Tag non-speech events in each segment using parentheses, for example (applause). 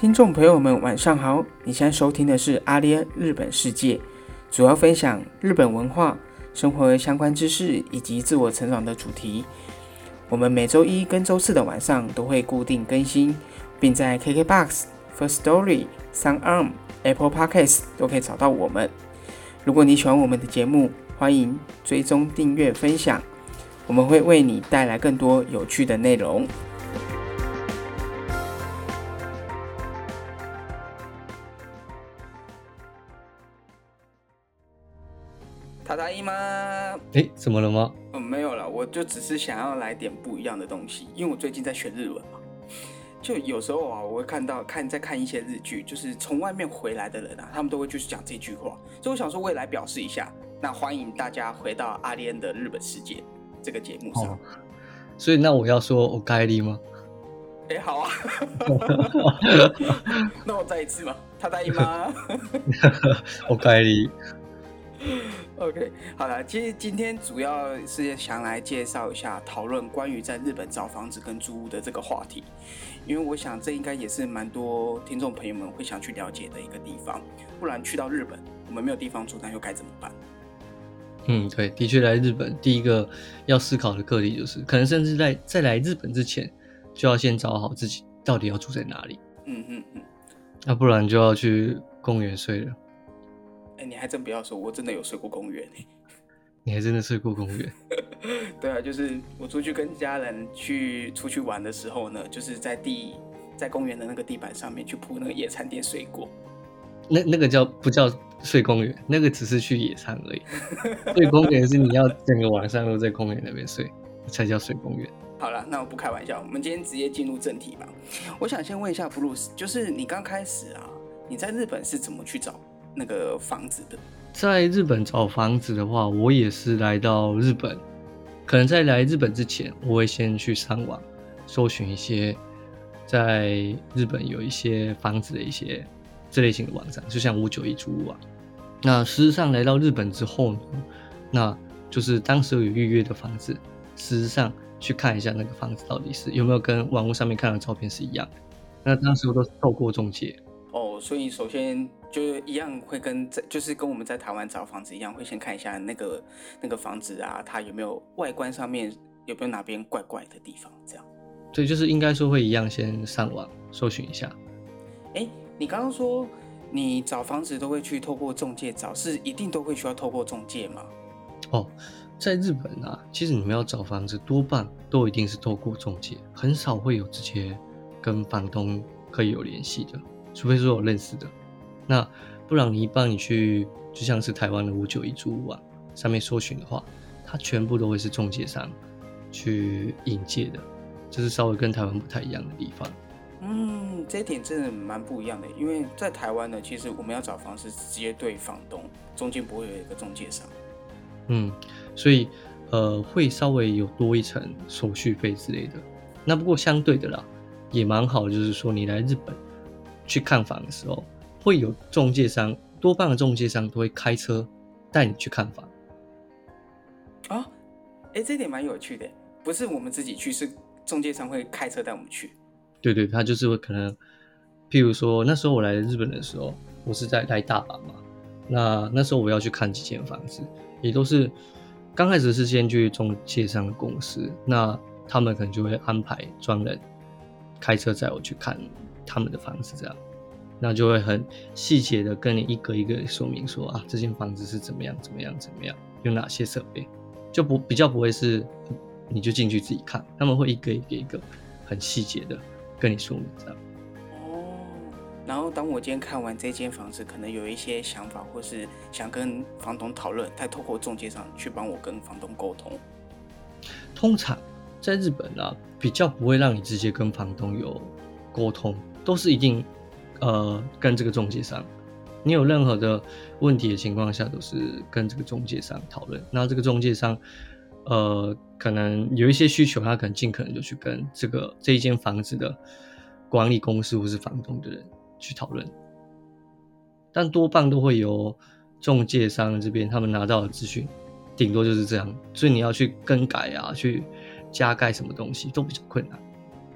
听众朋友们，晚上好！你现在收听的是阿联日本世界，主要分享日本文化、生活相关知识以及自我成长的主题。我们每周一跟周四的晚上都会固定更新，并在 KKBOX、First Story、SoundArm、Apple Podcasts 都可以找到我们。如果你喜欢我们的节目，欢迎追踪、订阅、分享，我们会为你带来更多有趣的内容。吗？哎，怎么了吗？嗯，没有了，我就只是想要来点不一样的东西，因为我最近在学日文嘛。就有时候啊，我会看到看在看一些日剧，就是从外面回来的人啊，他们都会就是讲这句话，所以我想说，我也来表示一下，那欢迎大家回到阿莲的日本世界这个节目上。所以那我要说我该离吗？哎，好啊。(laughs) 那我再一次吗？他答应吗？(laughs) 我该力。(laughs) OK，好了，其实今天主要是想来介绍一下，讨论关于在日本找房子跟租屋的这个话题，因为我想这应该也是蛮多听众朋友们会想去了解的一个地方。不然去到日本，我们没有地方住，那又该怎么办？嗯，对，的确来日本第一个要思考的课题就是，可能甚至在在来日本之前，就要先找好自己到底要住在哪里。嗯嗯嗯，那不然就要去公园睡了。哎，你还真不要说，我真的有睡过公园 (laughs) 你还真的睡过公园？(laughs) 对啊，就是我出去跟家人去出去玩的时候呢，就是在地在公园的那个地板上面去铺那个野餐垫睡过。那那个叫不叫睡公园？那个只是去野餐而已。睡公园是你要整个晚上都在公园那边睡，才叫睡公园。好了，那我不开玩笑，我们今天直接进入正题吧。我想先问一下布鲁斯，就是你刚开始啊，你在日本是怎么去找？那个房子的，在日本找房子的话，我也是来到日本，可能在来日本之前，我会先去上网搜寻一些在日本有一些房子的一些这类型的网站，就像五九一租屋网。那事实上来到日本之后呢，那就是当时有预约的房子，事实上去看一下那个房子到底是有没有跟网络上面看的照片是一样的。那当时我都是透过中介。哦，所以首先。就一样会跟在，就是跟我们在台湾找房子一样，会先看一下那个那个房子啊，它有没有外观上面有没有哪边怪怪的地方，这样。对，就是应该说会一样，先上网搜寻一下。哎，你刚刚说你找房子都会去透过中介找，是一定都会需要透过中介吗？哦，在日本啊，其实你们要找房子，多半都一定是透过中介，很少会有直接跟房东可以有联系的，除非说有认识的。那不然你帮你去，就像是台湾的五九一租屋网上面搜寻的话，它全部都会是中介商去引介的，这是稍微跟台湾不太一样的地方。嗯，这一点真的蛮不一样的，因为在台湾呢，其实我们要找房是直接对房东，中间不会有一个中介商。嗯，所以呃会稍微有多一层手续费之类的。那不过相对的啦，也蛮好，就是说你来日本去看房的时候。会有中介商，多半的中介商都会开车带你去看房。啊，哎，这点蛮有趣的，不是我们自己去，是中介商会开车带我们去。对对，他就是会可能，譬如说那时候我来日本的时候，我是在来大阪嘛，那那时候我要去看几间房子，也都是刚开始是先去中介商的公司，那他们可能就会安排专人开车载我去看他们的房子，这样。那就会很细节的跟你一个一个说明说啊，这间房子是怎么样怎么样怎么样，有哪些设备，就不比较不会是你就进去自己看，他们会一个一个一个很细节的跟你说明这样。哦，然后当我今天看完这间房子，可能有一些想法或是想跟房东讨论，再透过中介上去帮我跟房东沟通。通常在日本啊，比较不会让你直接跟房东有沟通，都是一定。呃，跟这个中介商，你有任何的问题的情况下，都是跟这个中介商讨论。那这个中介商，呃，可能有一些需求，他可能尽可能就去跟这个这一间房子的管理公司或是房东的人去讨论。但多半都会由中介商这边他们拿到的资讯，顶多就是这样，所以你要去更改啊，去加盖什么东西都比较困难。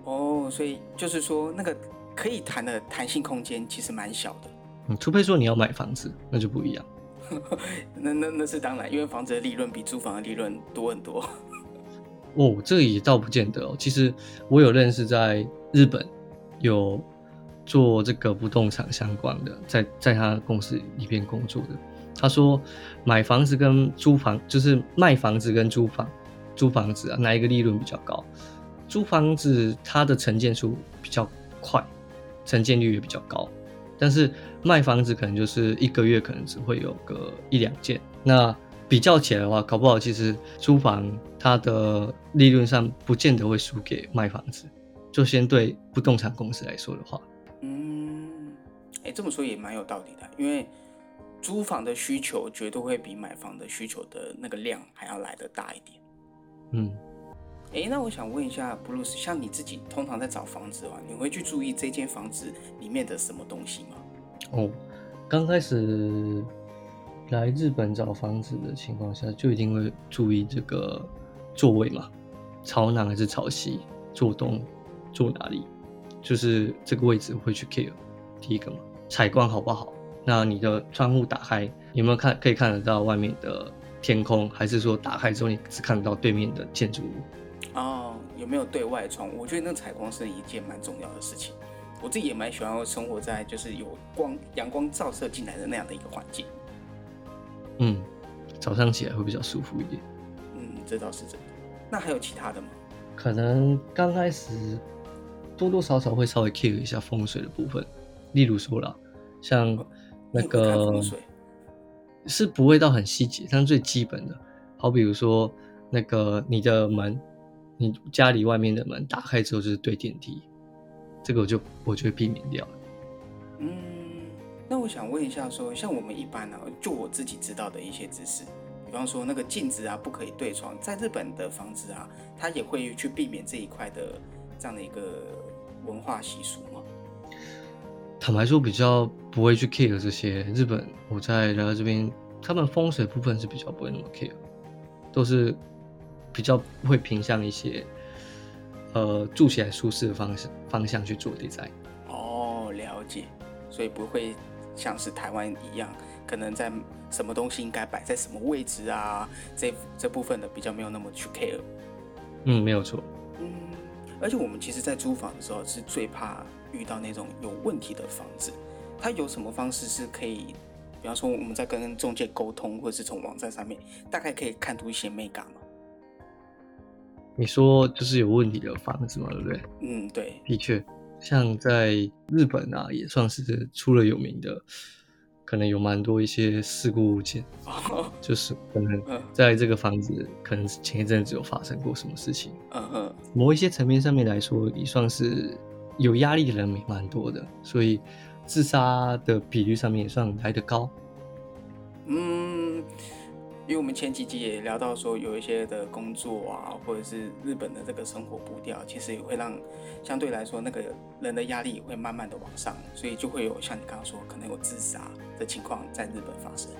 哦，所以就是说那个。可以谈的弹性空间其实蛮小的。嗯，除非说你要买房子，那就不一样。(laughs) 那那那是当然，因为房子的利润比租房的利润多很多。(laughs) 哦，这个也倒不见得哦。其实我有认识在日本有做这个不动产相关的，在在他公司里边工作的。他说，买房子跟租房，就是卖房子跟租房，租房子啊，哪一个利润比较高？租房子它的承建数比较快，承建率也比较高，但是卖房子可能就是一个月可能只会有个一两件。那比较起来的话，搞不好其实租房它的利润上不见得会输给卖房子。就先对不动产公司来说的话，嗯，哎，这么说也蛮有道理的，因为租房的需求绝对会比买房的需求的那个量还要来得大一点。嗯，哎，那我想问一下布鲁斯，像你自己通常在找房子的话，你会去注意这间房子里面的什么东西吗？哦，刚开始来日本找房子的情况下，就一定会注意这个座位嘛，朝南还是朝西，坐东。坐哪里，就是这个位置会去 care。第一个嘛，采光好不好？那你的窗户打开有没有看可以看得到外面的天空，还是说打开之后你只看得到对面的建筑物？哦，有没有对外窗？我觉得那采光是一件蛮重要的事情。我自己也蛮喜欢生活在就是有光阳光照射进来的那样的一个环境。嗯，早上起来会比较舒服一点。嗯，这倒是真的。那还有其他的吗？可能刚开始。多多少少会稍微 care 一下风水的部分，例如说啦，像那个是不会到很细节，但是最基本的，好比如说那个你的门，你家里外面的门打开之后就是对电梯，这个我就我就会避免掉。嗯，那我想问一下，说像我们一般呢，就我自己知道的一些知识，比方说那个镜子啊不可以对床，在日本的房子啊，它也会去避免这一块的这样的一个。文化习俗吗？坦白说，比较不会去 care 这些。日本，我在来到这边，他们风水部分是比较不会那么 care，都是比较会偏向一些呃住起来舒适的方向方向去做 design。哦，了解。所以不会像是台湾一样，可能在什么东西应该摆在什么位置啊，这这部分的比较没有那么去 care。嗯，没有错。嗯。而且我们其实，在租房的时候是最怕遇到那种有问题的房子。它有什么方式是可以，比方说我们在跟中介沟通，或者是从网站上面，大概可以看出一些美感吗？你说就是有问题的房子嘛，对不对？嗯，对，的确，像在日本啊，也算是出了有名的。可能有蛮多一些事故物件，(laughs) 就是可能在这个房子，可能前一阵子有发生过什么事情。嗯嗯，某一些层面上面来说，也算是有压力的人蛮多的，所以自杀的比率上面也算来得高。嗯。因为我们前几集也聊到说，有一些的工作啊，或者是日本的这个生活步调，其实也会让相对来说那个人的压力也会慢慢的往上，所以就会有像你刚刚说，可能有自杀的情况在日本发生。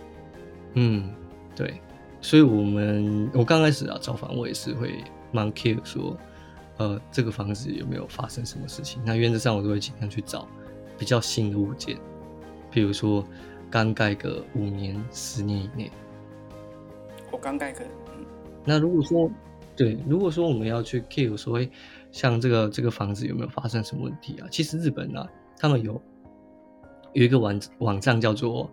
嗯，对，所以我们我刚开始啊找房，我也是会蛮 care 说，呃，这个房子有没有发生什么事情？那原则上我都会尽量去找比较新的物件，比如说刚盖个五年、十年以内。我刚盖可那如果说，对，如果说我们要去 care 所谓像这个这个房子有没有发生什么问题啊？其实日本呢，他们有有一个网网站叫做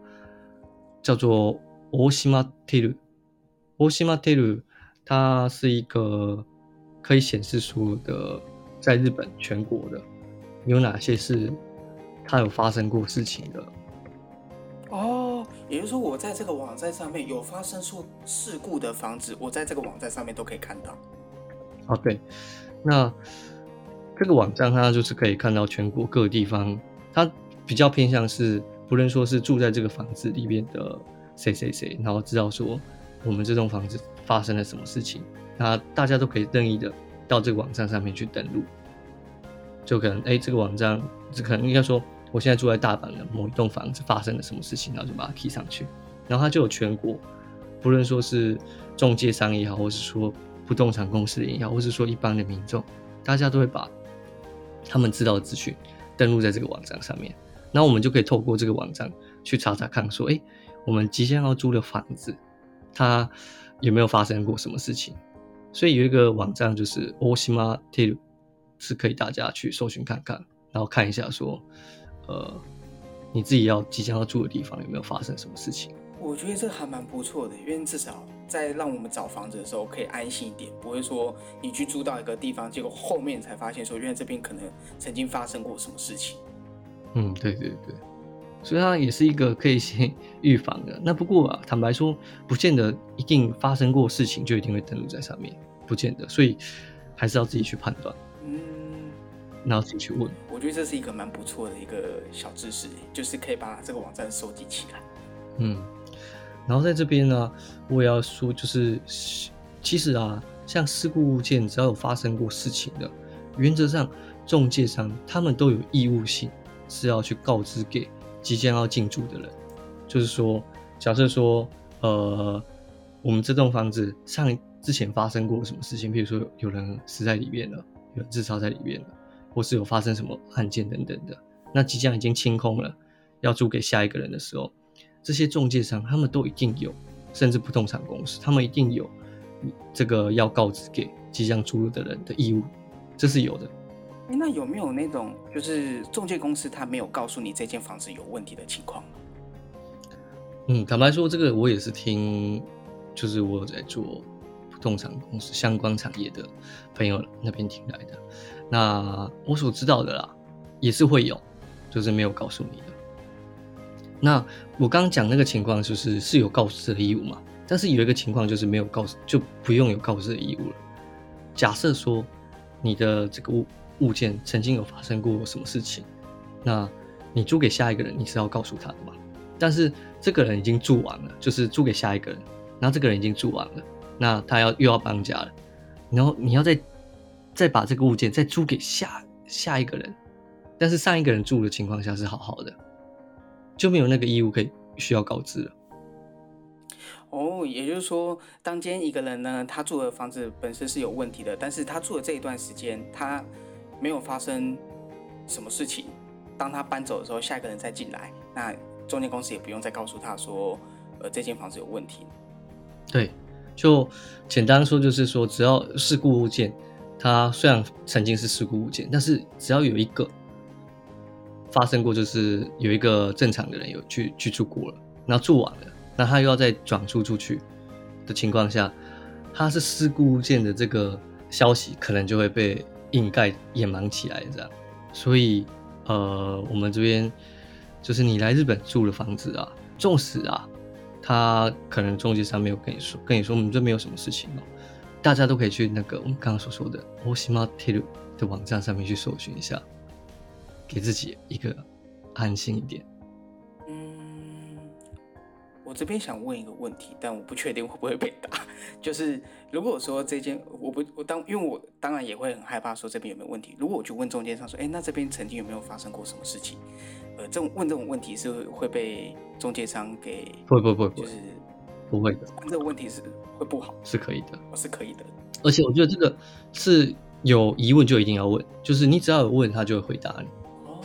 叫做 Oshima Tell，Oshima Tell，它是一个可以显示出的在日本全国的有哪些是它有发生过事情的。也就是说，我在这个网站上面有发生出事故的房子，我在这个网站上面都可以看到。哦，对，那这个网站它就是可以看到全国各地方，它比较偏向是，不论说是住在这个房子里面的谁谁谁，然后知道说我们这栋房子发生了什么事情，那大家都可以任意的到这个网站上面去登录，就可能哎，这个网站，这可能应该说。我现在住在大阪的某一栋房子发生了什么事情，然后就把它提上去，然后它就有全国，不论说是中介商也好，或是说不动产公司也好，或是说一般的民众，大家都会把他们知道的资讯登录在这个网站上面，那我们就可以透过这个网站去查查看，说，哎，我们即将要租的房子，它有没有发生过什么事情？所以有一个网站就是 Osima Tel，是可以大家去搜寻看看，然后看一下说，呃，你自己要即将要住的地方有没有发生什么事情？我觉得这还蛮不错的，因为至少在让我们找房子的时候可以安心一点，不会说你去租到一个地方，结果后面才发现说，原来这边可能曾经发生过什么事情。嗯，对对对，所以它也是一个可以先 (laughs) 预防的。那不过啊，坦白说，不见得一定发生过事情就一定会登录在上面，不见得，所以还是要自己去判断。嗯，然后自己去问。我觉得这是一个蛮不错的一个小知识，就是可以把这个网站收集起来。嗯。然后在这边呢，我也要说，就是其实啊，像事故物件，只要有发生过事情的，原则上中介商他们都有义务性是要去告知给即将要进驻的人。就是说，假设说，呃，我们这栋房子上之前发生过什么事情，比如说有人死在里面了，有人自杀在里面了，或是有发生什么案件等等的，那即将已经清空了，要租给下一个人的时候。这些中介商，他们都一定有，甚至不动产公司，他们一定有这个要告知给即将租入的人的义务，这是有的。那有没有那种就是中介公司他没有告诉你这间房子有问题的情况？嗯，坦白说，这个我也是听，就是我有在做不动产公司相关产业的朋友那边听来的。那我所知道的啦，也是会有，就是没有告诉你的。那我刚刚讲那个情况，就是是有告知的义务嘛？但是有一个情况就是没有告，就不用有告知的义务了。假设说你的这个物物件曾经有发生过什么事情，那你租给下一个人，你是要告诉他的嘛？但是这个人已经住完了，就是租给下一个人，然后这个人已经住完了，那他要又要搬家了，然后你要再再把这个物件再租给下下一个人，但是上一个人住的情况下是好好的。就没有那个义务可以需要告知了。哦，也就是说，当间一个人呢，他住的房子本身是有问题的，但是他住的这一段时间，他没有发生什么事情。当他搬走的时候，下一个人再进来，那中介公司也不用再告诉他说，呃，这间房子有问题。对，就简单说，就是说，只要事故物件，它虽然曾经是事故物件，但是只要有一个。发生过，就是有一个正常的人有去去住过了，那住完了，那他又要再转租出去的情况下，他是事故物件的这个消息可能就会被掩盖掩埋起来，这样。所以，呃，我们这边就是你来日本住的房子啊，纵使啊，他可能中介上没有跟你说，跟你说我们这没有什么事情哦，大家都可以去那个我们刚刚所说的 Osima Tel 的网站上面去搜寻一下。给自己一个安心一点。嗯，我这边想问一个问题，但我不确定会不会被打。(laughs) 就是如果说这件我不我当，因为我当然也会很害怕说这边有没有问题。如果我去问中间商说，哎，那这边曾经有没有发生过什么事情？呃，这种问这种问题是会被中介商给不不不就是不会的。这个问题是会不好，是可以的，是可以的。而且我觉得这个是有疑问就一定要问，就是你只要有问，他就会回答你。哦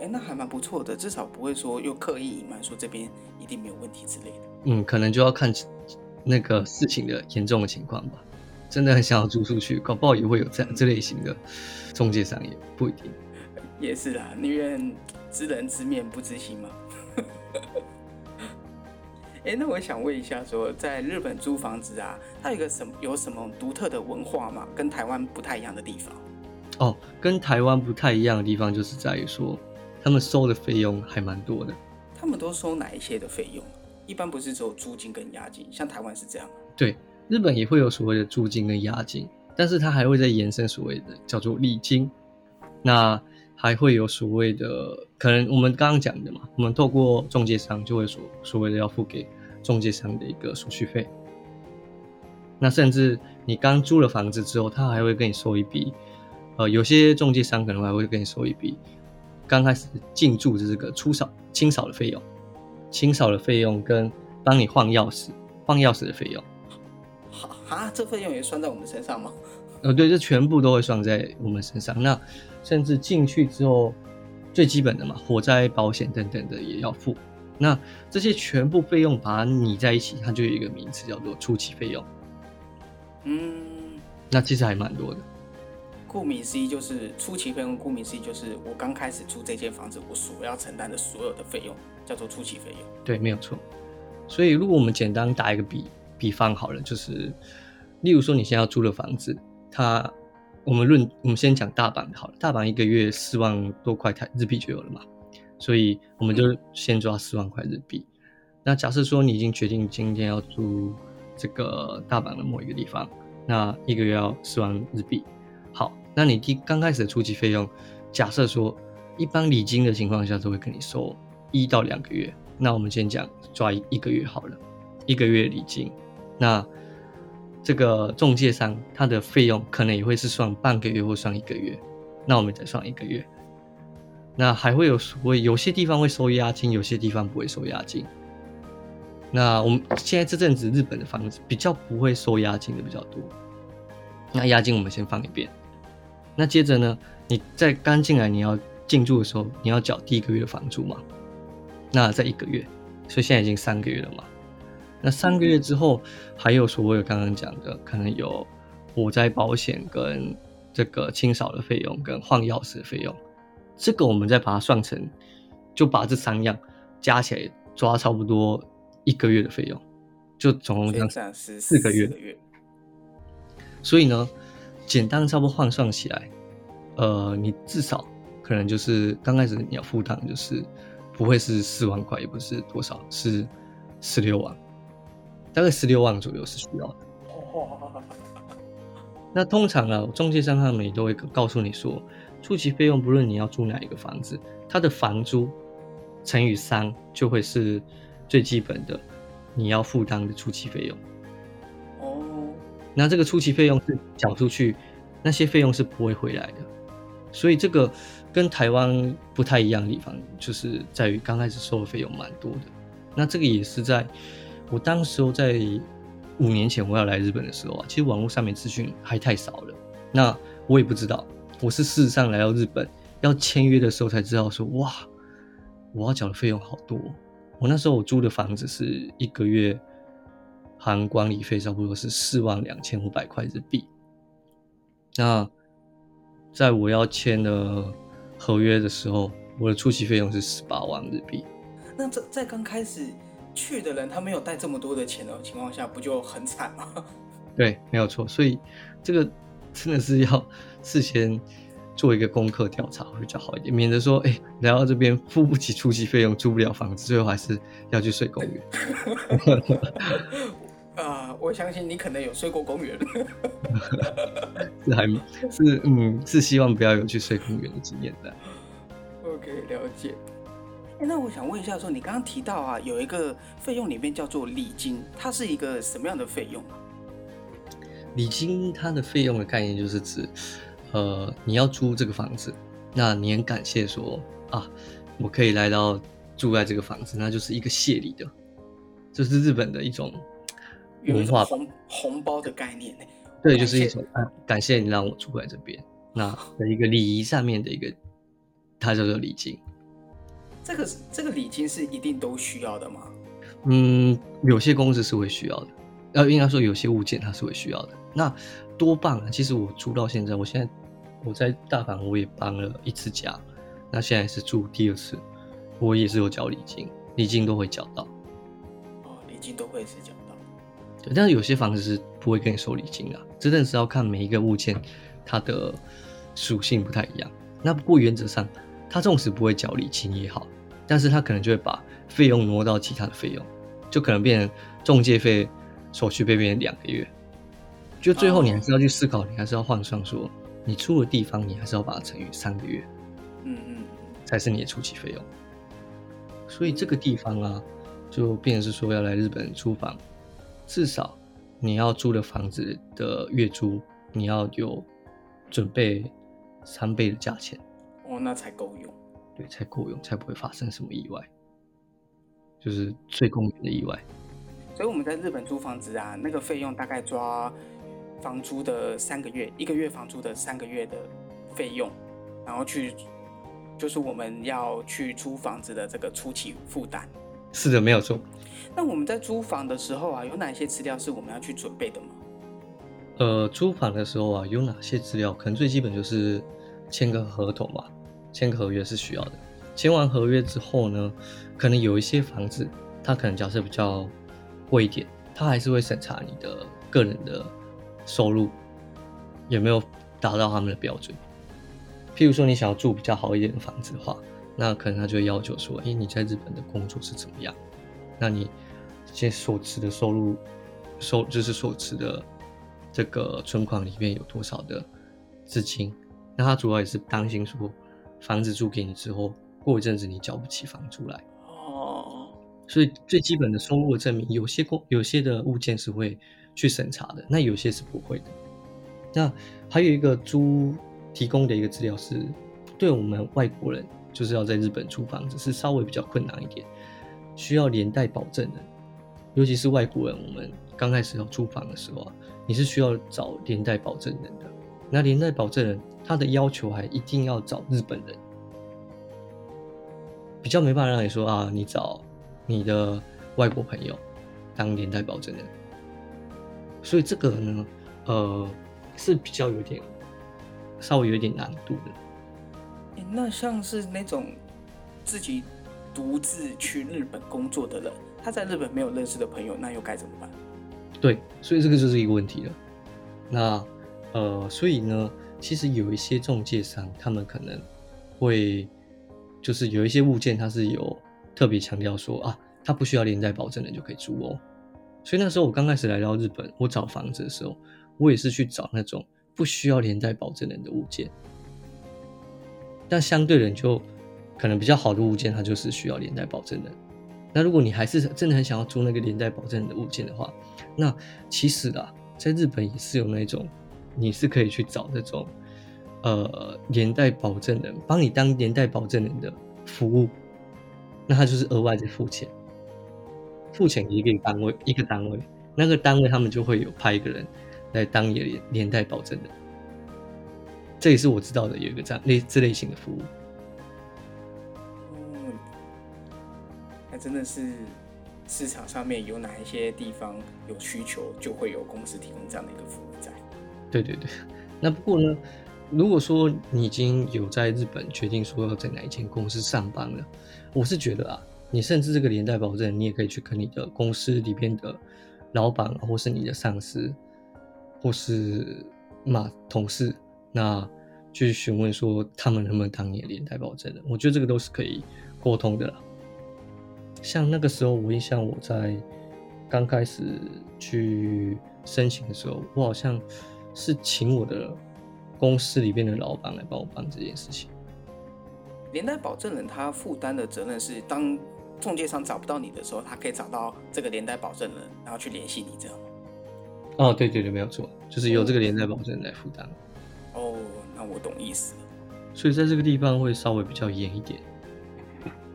哎，那还蛮不错的，至少不会说又刻意隐瞒，说这边一定没有问题之类的。嗯，可能就要看那个事情的严重的情况吧。真的很想要租出去，搞不好也会有这样这类型的中介商，也不一定。也是啊，宁愿知人知面不知心嘛。哎，那我想问一下，说在日本租房子啊，它有个什么有什么独特的文化吗？跟台湾不太一样的地方？哦，跟台湾不太一样的地方就是在于说。他们收的费用还蛮多的。他们都收哪一些的费用？一般不是只有租金跟押金，像台湾是这样。对，日本也会有所谓的租金跟押金，但是它还会再延伸所谓的叫做礼金。那还会有所谓的，可能我们刚刚讲的嘛，我们透过中介商就会所所谓的要付给中介商的一个手续费。那甚至你刚租了房子之后，他还会跟你收一笔，呃，有些中介商可能还会跟你收一笔。刚开始进驻的这个出扫清扫的费用，清扫的费用跟帮你换钥匙换钥匙的费用，啊，这费用也算在我们身上吗？呃，对，这全部都会算在我们身上。那甚至进去之后，最基本的嘛，火灾保险等等的也要付。那这些全部费用把它拟在一起，它就有一个名词叫做初期费用。嗯，那其实还蛮多的。顾名思义就是初期费用，顾名思义就是我刚开始租这间房子，我所要承担的所有的费用叫做初期费用。对，没有错。所以如果我们简单打一个比比方好了，就是例如说你现在要租的房子，它我们论我们先讲大阪好了，大阪一个月四万多块台日币就有了嘛，所以我们就先抓四万块日币。那假设说你已经决定今天要住这个大阪的某一个地方，那一个月要四万日币。好，那你第刚开始的初期费用，假设说一般礼金的情况下都会跟你收一到两个月，那我们先讲抓一一个月好了，一个月礼金，那这个中介商他的费用可能也会是算半个月或算一个月，那我们再算一个月，那还会有所谓有些地方会收押金，有些地方不会收押金。那我们现在这阵子日本的房子比较不会收押金的比较多，那押金我们先放一边。那接着呢，你在刚进来你要进驻的时候，你要缴第一个月的房租嘛？那在一个月，所以现在已经三个月了嘛？那三个月之后，还有所谓刚刚讲的，可能有火灾保险跟这个清扫的费用跟换钥匙的费用，这个我们再把它算成，就把这三样加起来抓差不多一个月的费用，就总共这样是四个月。月。所以呢？简单差不多换算起来，呃，你至少可能就是刚开始你要负担就是不会是四万块，也不是多少，是十六万，大概十六万左右是需要的。那通常啊，中介商他们也都会告诉你说，初期费用不论你要租哪一个房子，它的房租乘以三就会是最基本的你要负担的初期费用。那这个初期费用是缴出去，那些费用是不会回来的，所以这个跟台湾不太一样的地方，就是在于刚开始收的费用蛮多的。那这个也是在我当时候在五年前我要来日本的时候啊，其实网络上面资讯还太少了。那我也不知道，我是事实上来到日本要签约的时候才知道说，哇，我要缴的费用好多。我那时候我租的房子是一个月。含管理费差不多是四万两千五百块日币。那在我要签的合约的时候，我的初期费用是十八万日币。那在在刚开始去的人，他没有带这么多的钱的情况下，不就很惨吗？(laughs) 对，没有错。所以这个真的是要事先做一个功课调查会比较好一点，免得说，哎，来到这边付不起初期费用，租不了房子，最后还是要去睡公园。(laughs) 啊，我相信你可能有睡过公园，是还是嗯，是希望不要有去睡公园的经验的。(laughs) OK，了解。哎，那我想问一下，说你刚刚提到啊，有一个费用里面叫做礼金，它是一个什么样的费用啊？礼金它的费用的概念就是指，呃，你要租这个房子，那你很感谢说啊，我可以来到住在这个房子，那就是一个谢礼的，这是日本的一种。文化红红包的概念呢？对，就是一种啊，感谢你让我住在这边，那的一个礼仪上面的一个，它叫做礼金。这个这个礼金是一定都需要的吗？嗯，有些公司是会需要的，呃，应该说有些物件它是会需要的。那多棒啊！其实我住到现在，我现在我在大阪我也搬了一次家，那现在是住第二次，我也是有交礼金，礼金都会缴到。哦，礼金都会是缴。对，但是有些房子是不会跟你收礼金的，真的是要看每一个物件它的属性不太一样。那不过原则上，它纵使不会缴礼金也好，但是他可能就会把费用挪到其他的费用，就可能变成中介费、手续费变成两个月，就最后你还是要去思考，你还是要换算说，你住的地方你还是要把它乘以三个月，嗯嗯，才是你的初期费用。所以这个地方啊，就变成是说要来日本租房。至少你要租的房子的月租，你要有准备三倍的价钱哦，那才够用。对，才够用，才不会发生什么意外，就是最公平的意外。所以我们在日本租房子啊，那个费用大概抓房租的三个月，一个月房租的三个月的费用，然后去就是我们要去租房子的这个初期负担。是的，没有错。那我们在租房的时候啊，有哪些资料是我们要去准备的吗？呃，租房的时候啊，有哪些资料？可能最基本就是签个合同吧，签个合约是需要的。签完合约之后呢，可能有一些房子，它可能假设比较贵一点，它还是会审查你的个人的收入有没有达到他们的标准。譬如说，你想要住比较好一点的房子的话，那可能他就会要求说：，哎，你在日本的工作是怎么样？那你现在所持的收入收就是所持的这个存款里面有多少的资金？那他主要也是担心说，房子租给你之后，过一阵子你交不起房租来。哦。所以最基本的收入的证明，有些公有些的物件是会去审查的，那有些是不会的。那还有一个租。提供的一个资料是，对我们外国人就是要在日本租房子是稍微比较困难一点，需要连带保证人，尤其是外国人，我们刚开始要租房的时候啊，你是需要找连带保证人的。那连带保证人他的要求还一定要找日本人，比较没办法让你说啊，你找你的外国朋友当连带保证人，所以这个呢，呃，是比较有点。稍微有点难度的，那像是那种自己独自去日本工作的人，他在日本没有认识的朋友，那又该怎么办？对，所以这个就是一个问题了。那呃，所以呢，其实有一些中介商，他们可能会就是有一些物件，他是有特别强调说啊，他不需要连带保证人就可以租哦。所以那时候我刚开始来到日本，我找房子的时候，我也是去找那种。不需要连带保证人的物件，但相对人就可能比较好的物件，它就是需要连带保证人。那如果你还是真的很想要租那个连带保证人的物件的话，那其实啊，在日本也是有那种你是可以去找那种呃连带保证人帮你当连带保证人的服务，那他就是额外的付钱，付钱一个单位一个单位，那个单位他们就会有派一个人。来当连连带保证人，这也是我知道的有一个这样类这类型的服务。嗯，那真的是市场上面有哪一些地方有需求，就会有公司提供这样的一个服务在。对对对，那不过呢，如果说你已经有在日本决定说要在哪一间公司上班了，我是觉得啊，你甚至这个连带保证，你也可以去跟你的公司里边的老板或是你的上司。或是骂同事，那去询问说他们能不能当你的连带保证人，我觉得这个都是可以沟通的。像那个时候，我印象我在刚开始去申请的时候，我好像是请我的公司里边的老板来帮我办这件事情。连带保证人他负担的责任是，当中介商找不到你的时候，他可以找到这个连带保证人，然后去联系你，这样吗？哦，对对对，没有错，就是由这个连带保证人来负担。哦，那我懂意思了。所以在这个地方会稍微比较严一点。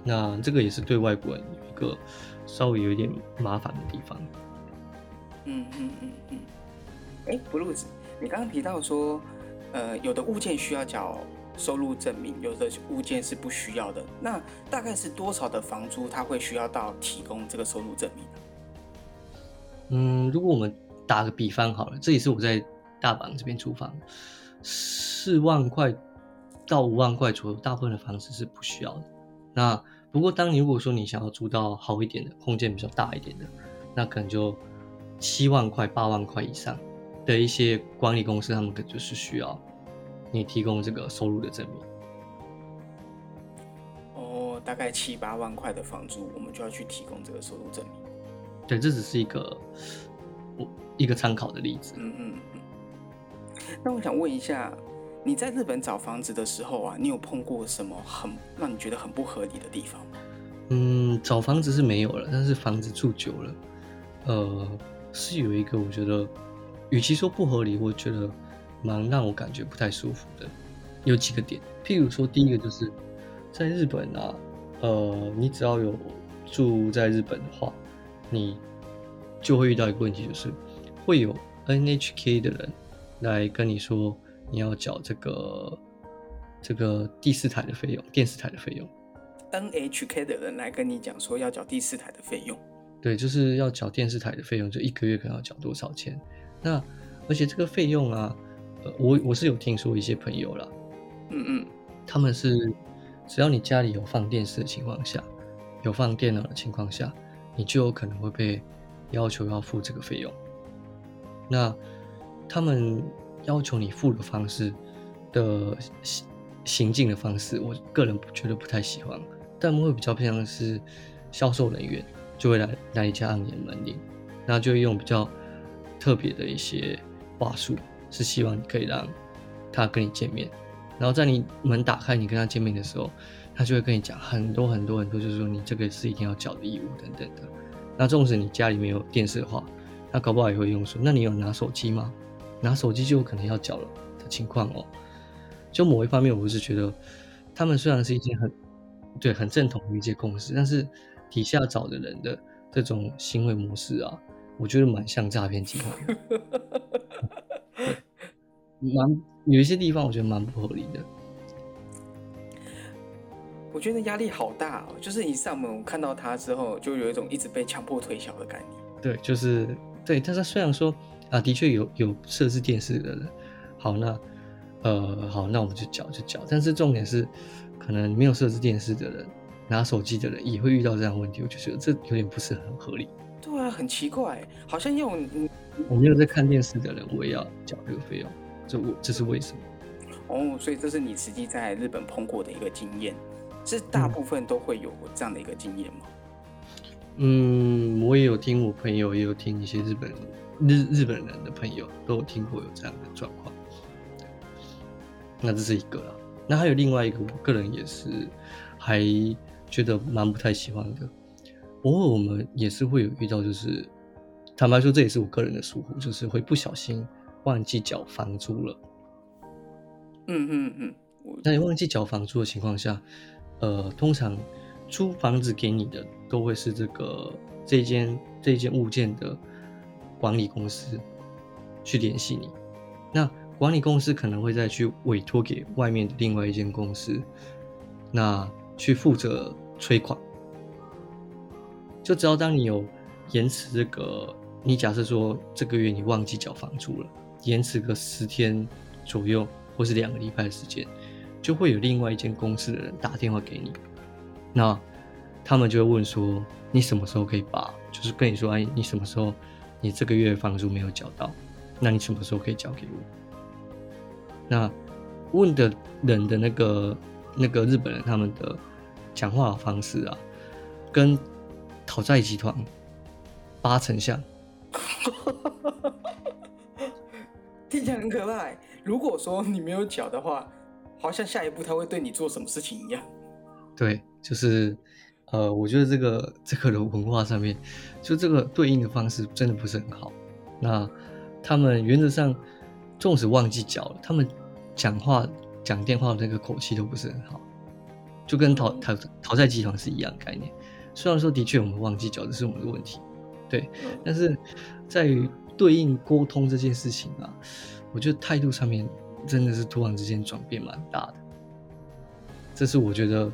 那这个也是对外国人有一个稍微有一点麻烦的地方。嗯嗯嗯嗯。哎，布鲁斯，你刚刚提到说，呃，有的物件需要缴收入证明，有的物件是不需要的。那大概是多少的房租，他会需要到提供这个收入证明嗯，如果我们打个比方好了，这也是我在大阪这边租房，四万块到五万块左右，大部分的房子是不需要的。那不过，当你如果说你想要租到好一点的空间比较大一点的，那可能就七万块、八万块以上的一些管理公司，他们可就是需要你提供这个收入的证明。哦，大概七八万块的房租，我们就要去提供这个收入证明。对，这只是一个我。一个参考的例子。嗯嗯嗯。那我想问一下，你在日本找房子的时候啊，你有碰过什么很让你觉得很不合理的地方吗？嗯，找房子是没有了，但是房子住久了，呃，是有一个我觉得，与其说不合理，我觉得蛮让我感觉不太舒服的，有几个点。譬如说，第一个就是在日本啊，呃，你只要有住在日本的话，你。就会遇到一个问题，就是会有 NHK 的人来跟你说你要缴这个这个第四台的费用，电视台的费用。NHK 的人来跟你讲说要缴第四台的费用，对，就是要缴电视台的费用，就一个月可能要缴多少钱。那而且这个费用啊，呃，我我是有听说一些朋友啦，嗯嗯，他们是只要你家里有放电视的情况下，有放电脑的情况下，你就有可能会被要求要付这个费用。那他们要求你付的方式的行行进的方式，我个人不觉得不太喜欢，但会比较偏向是销售人员就会来来你家按你的门铃，那就会用比较特别的一些话术，是希望你可以让他跟你见面。然后在你门打开，你跟他见面的时候，他就会跟你讲很多很多很多，就是说你这个是一定要缴的义务等等的。那纵使你家里面有电视的话，他搞不好也会用说，那你有拿手机吗？拿手机就可能要缴了的情况哦。就某一方面，我是觉得他们虽然是一件很对很正统的一些公司，但是底下找的人的这种行为模式啊，我觉得蛮像诈骗集团的，(laughs) 蛮有一些地方我觉得蛮不合理的。我觉得压力好大哦。就是一上门我看到他之后，就有一种一直被强迫推销的概念。对，就是对，但是虽然说啊，的确有有设置电视的人，好，那呃好，那我们就缴就缴，但是重点是，可能没有设置电视的人，拿手机的人也会遇到这样的问题，我就觉得这有点不是很合理。对啊，很奇怪，好像要你我没有在看电视的人，我也要缴这个费用，这我这是为什么？哦，所以这是你实际在日本碰过的一个经验，是大部分都会有这样的一个经验吗？嗯，我也有听我朋友，也有听一些日本日日本人的朋友都有听过有这样的状况。那这是一个啦，那还有另外一个，我个人也是还觉得蛮不太喜欢的。偶尔我们也是会有遇到，就是坦白说，这也是我个人的疏忽，就是会不小心忘记缴房租了。嗯嗯嗯，我那你忘记缴房租的情况下，呃，通常租房子给你的都会是这个这间这间物件的管理公司去联系你。那管理公司可能会再去委托给外面的另外一间公司，那去负责催款。就只要当你有延迟这个，你假设说这个月你忘记缴房租了，延迟个十天左右，或是两个礼拜的时间，就会有另外一间公司的人打电话给你，那他们就会问说你什么时候可以把，就是跟你说，哎，你什么时候你这个月房租没有缴到，那你什么时候可以交给我？那问的人的那个那个日本人他们的讲话方式啊，跟讨债集团八成像。(laughs) 听起来很可怕欸。如果说你没有缴的话，好像下一步他会对你做什么事情一样。对，就是呃，我觉得这个这个的文化上面，就这个对应的方式真的不是很好。那他们原则上，纵使忘记缴了，他们讲话讲电话的那个口气都不是很好，就跟讨讨讨债集团是一样的概念。虽然说的确我们忘记缴，这是我们的问题，对，但是在于对应沟通这件事情啊，我觉得态度上面真的是突然之间转变蛮大的。这是我觉得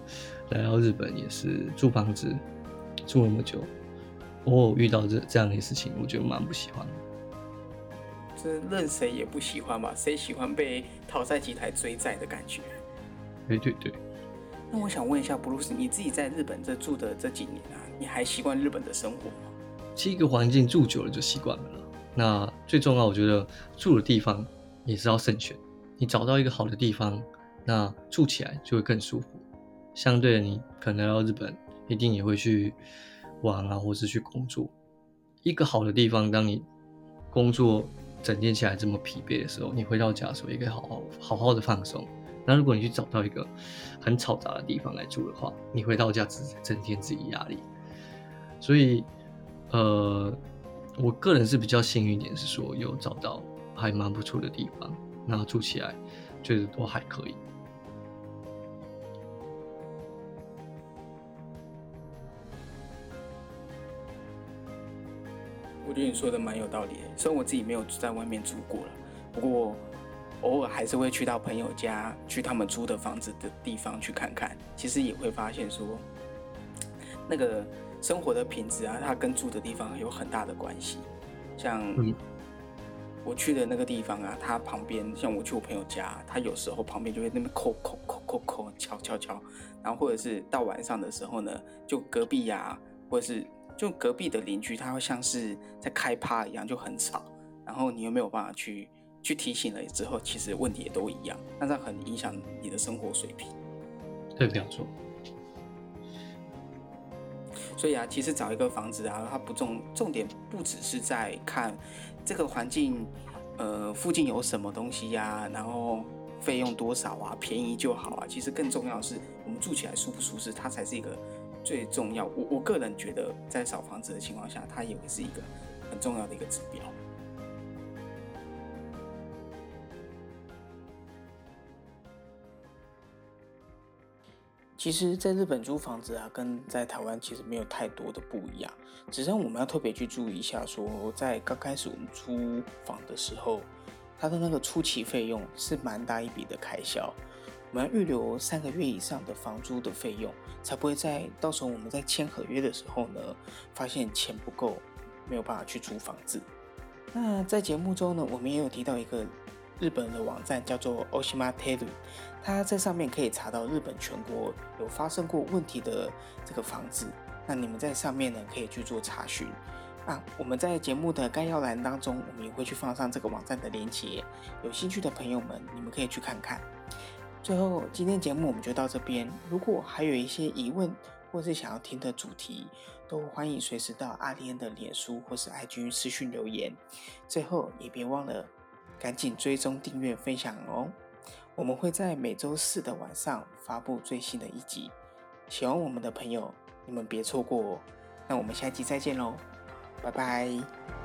来到日本也是住房子住那么久，偶尔遇到这这样的事情，我觉得蛮不喜欢的。这任谁也不喜欢吧？谁喜欢被讨债集团追债的感觉？对对对，那我想问一下，布鲁斯，你自己在日本这住的这几年啊，你还习惯日本的生活吗？其实一个环境住久了就习惯了。那最重要，我觉得住的地方也是要慎选。你找到一个好的地方，那住起来就会更舒服。相对的，你可能来到日本，一定也会去玩啊，或是去工作。一个好的地方，当你工作整天起来这么疲惫的时候，你回到家的时候也可以好好好好的放松。那如果你去找到一个很嘈杂的地方来住的话，你回到家只是增添自己压力。所以，呃，我个人是比较幸运一点，是说有找到还蛮不错的地方，那住起来觉得都还可以。我觉得你说的蛮有道理的。虽然我自己没有在外面住过了，不过偶尔还是会去到朋友家，去他们租的房子的地方去看看。其实也会发现说，那个生活的品质啊，它跟住的地方有很大的关系。像我去的那个地方啊，它旁边像我去我朋友家，他有时候旁边就会那边扣扣扣扣扣敲敲敲，然后或者是到晚上的时候呢，就隔壁呀，或者是就隔壁的邻居，他会像是在开趴一样，就很吵。然后你又没有办法去去提醒了之后，其实问题也都一样，那这很影响你的生活水平。对，没有错。所以啊，其实找一个房子啊，它不重重点不只是在看这个环境，呃，附近有什么东西呀，然后费用多少啊，便宜就好啊。其实更重要的是，我们住起来舒不舒适，它才是一个最重要。我我个人觉得，在找房子的情况下，它也会是一个很重要的一个指标。其实，在日本租房子啊，跟在台湾其实没有太多的不一样。只是我们要特别去注意一下，说在刚开始我们租房的时候，它的那个初期费用是蛮大一笔的开销。我们要预留三个月以上的房租的费用，才不会在到时候我们在签合约的时候呢，发现钱不够，没有办法去租房子。那在节目中呢，我们也有提到一个。日本的网站叫做 Oshimateru，它在上面可以查到日本全国有发生过问题的这个房子。那你们在上面呢可以去做查询啊。我们在节目的概要栏当中，我们也会去放上这个网站的链接。有兴趣的朋友们，你们可以去看看。最后，今天节目我们就到这边。如果还有一些疑问或是想要听的主题，都欢迎随时到阿莲的脸书或是 IG 私讯留言。最后，也别忘了。赶紧追踪、订阅、分享哦！我们会在每周四的晚上发布最新的一集，喜欢我们的朋友，你们别错过哦！那我们下期再见喽，拜拜。